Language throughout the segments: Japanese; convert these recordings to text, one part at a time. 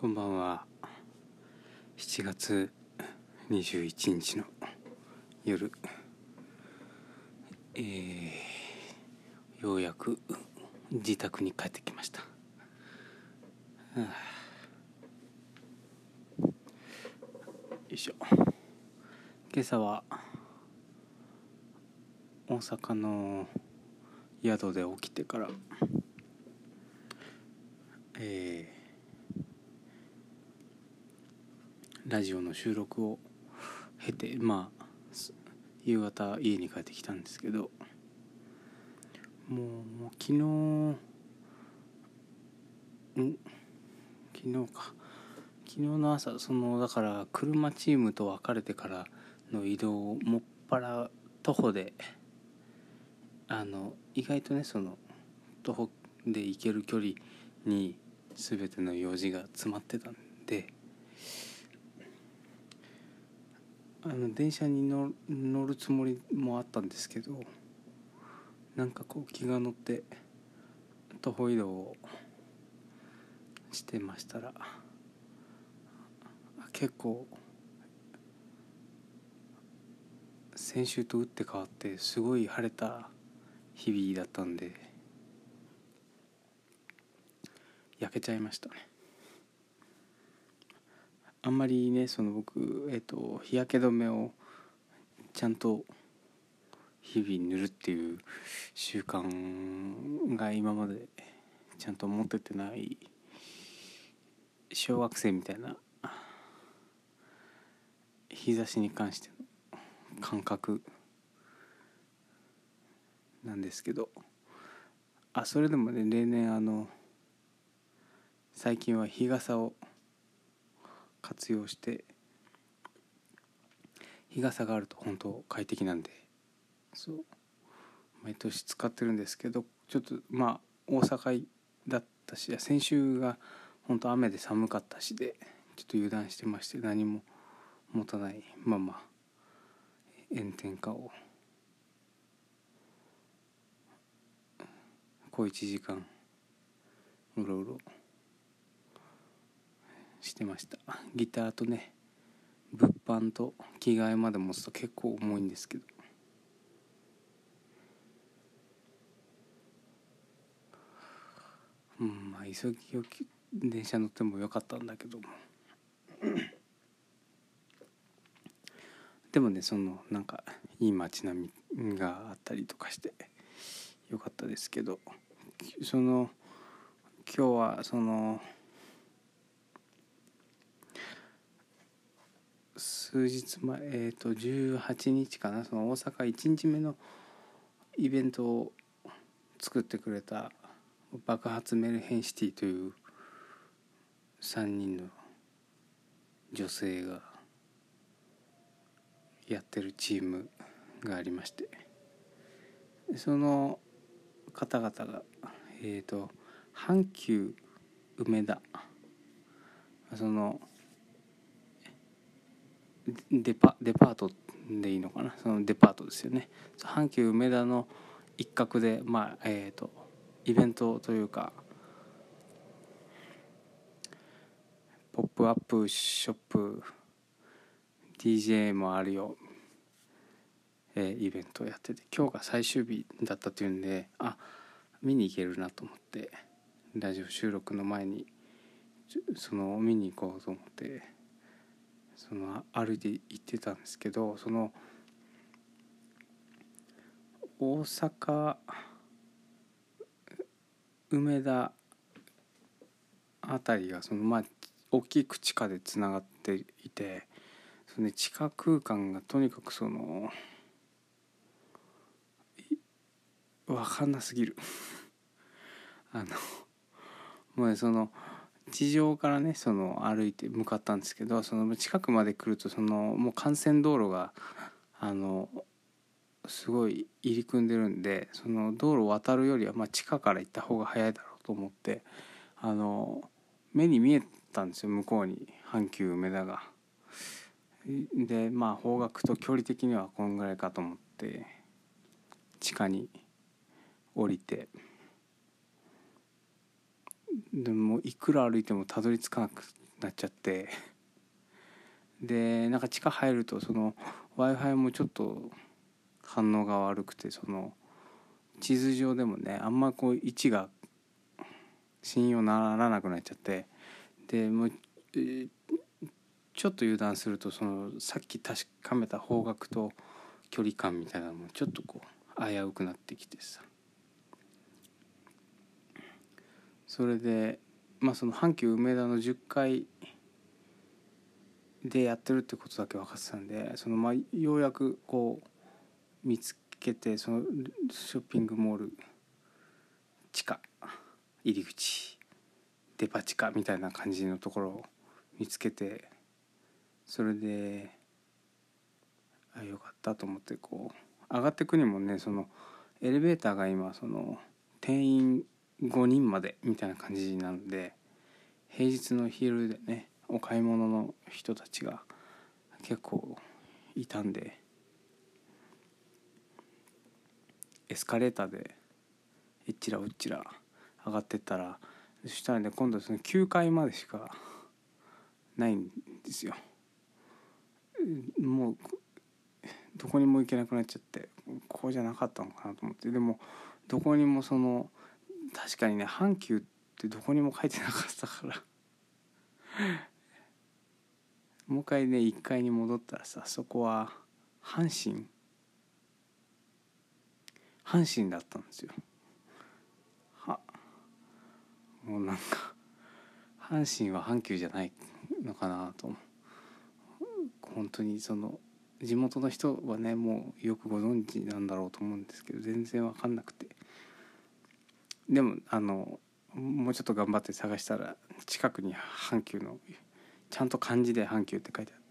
こんばんは。7月21日の夜。えー、ようやく自宅に帰ってきました、よいしょ。今朝は大阪の宿で起きてからえー、ラジオの収録を経てまあ夕方家に帰ってきたんですけどもうもう昨日ん？昨日か。昨日の朝そのだから車チームと別れてからの移動をもっぱら徒歩であの意外とねその徒歩で行ける距離に全ての用事が詰まってたんであの電車に乗乗るつもりもあったんですけどなんかこう気が乗って徒歩移動をしてましたら結構先週と打って変わってすごい晴れた日々だったんで焼けちゃいましたね。あんまりねその僕、えーと、日焼け止めをちゃんと日々塗るっていう習慣が今までちゃんと持っててない小学生みたいな日差しに関しての感覚なんですけどあそれでもね例年あの最近は日傘を活用して日傘があると本当快適なんで。そう。毎年使ってるんですけどちょっとまあ大阪だったし先週が本当雨で寒かったしでちょっと油断してまして何も持たないまま炎天下を小1時間うろうろしてました。ギターとね物販と着替えまで持つと結構重いんですけど。うんまあ急ぎ置き電車乗ってもよかったんだけども。でもねそのなんかいい街並みがあったりとかしてよかったですけど。その今日はその数日前えっ、ー、と18日かなその大阪1日目のイベントを作ってくれた爆発メルヘンシティという3人の女性がやってるチームがありましてその方々がえっ、ー、と阪急梅田そのデパデパートでいいのかな？そのデパートですよね。阪急梅田の一角でまあえっ、ー、とイベントというかポップアップショップ DJ もあるよ、えー、イベントをやってて今日が最終日だったというんであ見に行けるなと思ってラジオ収録の前にその見に行こうと思ってその歩いて行ってたんですけどその大阪梅田辺りがそのまあ大きい地下でつながっていてその、地下空間がとにかくその分かんなすぎる。あのもうねその地上からねその歩いて向かったんですけどその近くまで来るとそのもう幹線道路があのすごい入り組んでるんでその道路を渡るよりはまあ地下から行った方が早いだろうと思ってあの目に見えたんですよ向こうに阪急梅田が。でまあ方角と距離的にはこんぐらいかと思って地下に降りて。でもいくら歩いてもたどり着かなくなっちゃって。でなんか地下入るとその w i f i もちょっと反応が悪くてその地図上でもねあんまこう位置が信用ならなくなっちゃって。でもうちょっと油断するとそのさっき確かめた方角と距離感みたいなのもちょっとこう危うくなってきてさ。それでまあその阪急梅田の10階でやってるってことだけ分かってたんでそのまあようやくこう見つけてそのショッピングモール地下入り口デパ地下みたいな感じのところを見つけてそれであよかったと思ってこう上がってくにもねそのエレベーターが今その定員5人までみたいな感じなので平日の昼でねお買い物の人たちが結構いたんでエスカレーターでえっちらうっちら上がってったらそしたらね今度その9階までしかないんですよ。もうどこにも行けなくなっちゃってここじゃなかったのかなと思ってでもどこにもその確かにね阪急ってどこにも書いてなかったから。もう一回ね1階に戻ったらさそこは阪神。阪神だったんですよ。はもうなんか阪神は阪急じゃないのかなと本当にその地元の人はねもうよくご存知なんだろうと思うんですけど全然分かんなくて。でもあのもうちょっと頑張って探したら近くに阪急のちゃんと漢字で阪急って書いてあって。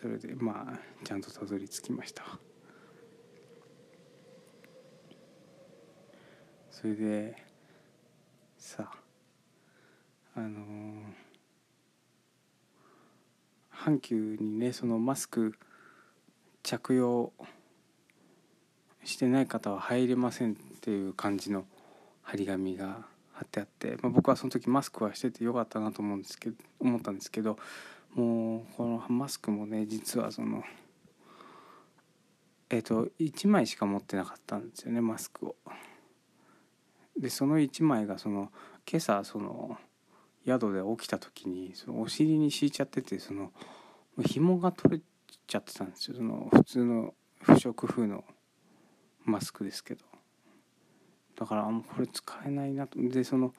それでまあちゃんとたどり着きました。それでさあの阪急にねそのマスク着用してない方は入れませんっていう感じの張り紙が貼ってあって、まあ、僕はその時マスクはしててよかったなと思うんですけど思ったんですけどもうこのマスクもね実はそのえっ、ー、と1枚しか持ってなかったんですよねマスクを。でその1枚がその今朝その宿で起きた時にそのお尻に敷いちゃっててその紐が取れちゃってたんですよその普通の不織布のマスクですけど。だからもうこれ使えないなと。でその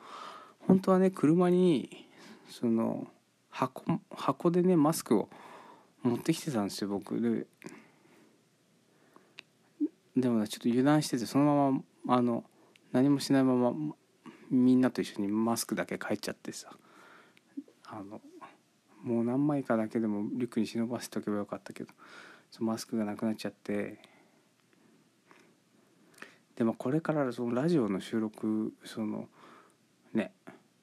本当はね車にその箱箱でねマスクを持ってきてたんですよ僕。ででもちょっと油断しててそのままあの何もしないままみんなと一緒にマスクだけ帰っちゃってさ。あのもう何枚かだけでもリュックに忍ばせておけばよかったけどそのマスクがなくなっちゃってでもこれからそのラジオの収録そのね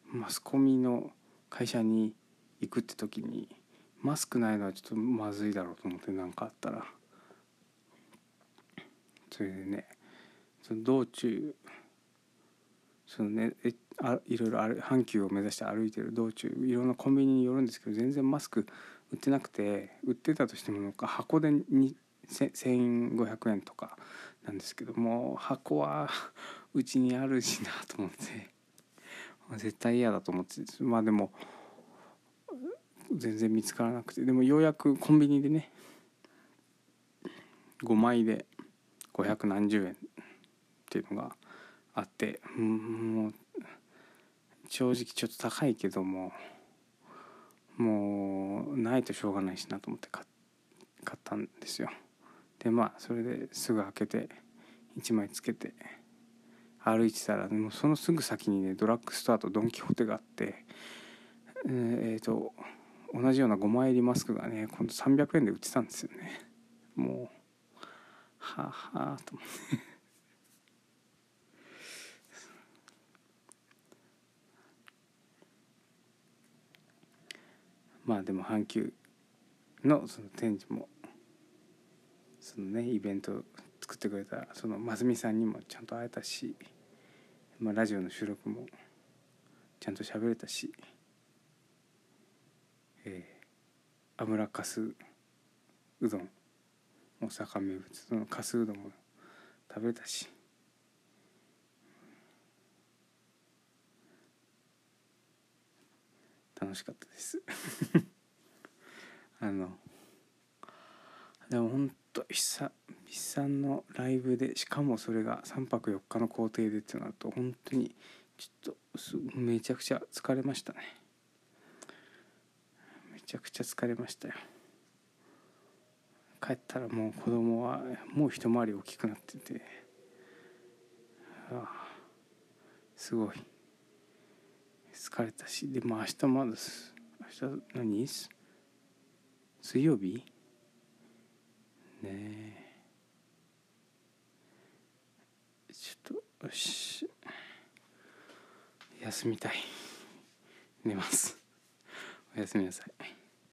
マスコミの会社に行くって時にマスクないのはちょっとまずいだろうと思って何かあったら。それでねその道中そのねえあいろいろある阪急を目指して歩いてる道中いろんなコンビニに寄るんですけど全然マスク売ってなくて売ってたとしてもなんか箱で1500円とかなんですけども箱はうちにあるしなと思って絶対嫌だと思ってまあでも全然見つからなくてでもようやくコンビニでね5枚で500何十円っていうのがあってもう正直ちょっと高いけどももうないとしょうがないしなと思って買ったんですよ。でまあそれですぐ開けて1枚つけて歩いてたらもうそのすぐ先にねドラッグストアとドン・キホーテがあってえっ、ー、と同じような5枚入りマスクがね今度300円で売ってたんですよね。もうはあはあと思って。まあでも阪急のその展示もそのねイベント作ってくれたその真澄さんにもちゃんと会えたし、まあ、ラジオの収録もちゃんと喋れたしえー、油かすうどん大阪名物のかすうどんも食べれたし楽しかったです。あのでも本当久々のライブでしかもそれが3泊4日の工程でってなると本当にちょっとめちゃくちゃ疲れましたね。めちゃくちゃ疲れましたよ。帰ったらもう子供はもう一回り大きくなってて。ああすごい。疲れたし。でも明日まだ明日何？水曜日？ね。ちょっとよし。休みたい。寝ます。おやすみなさい。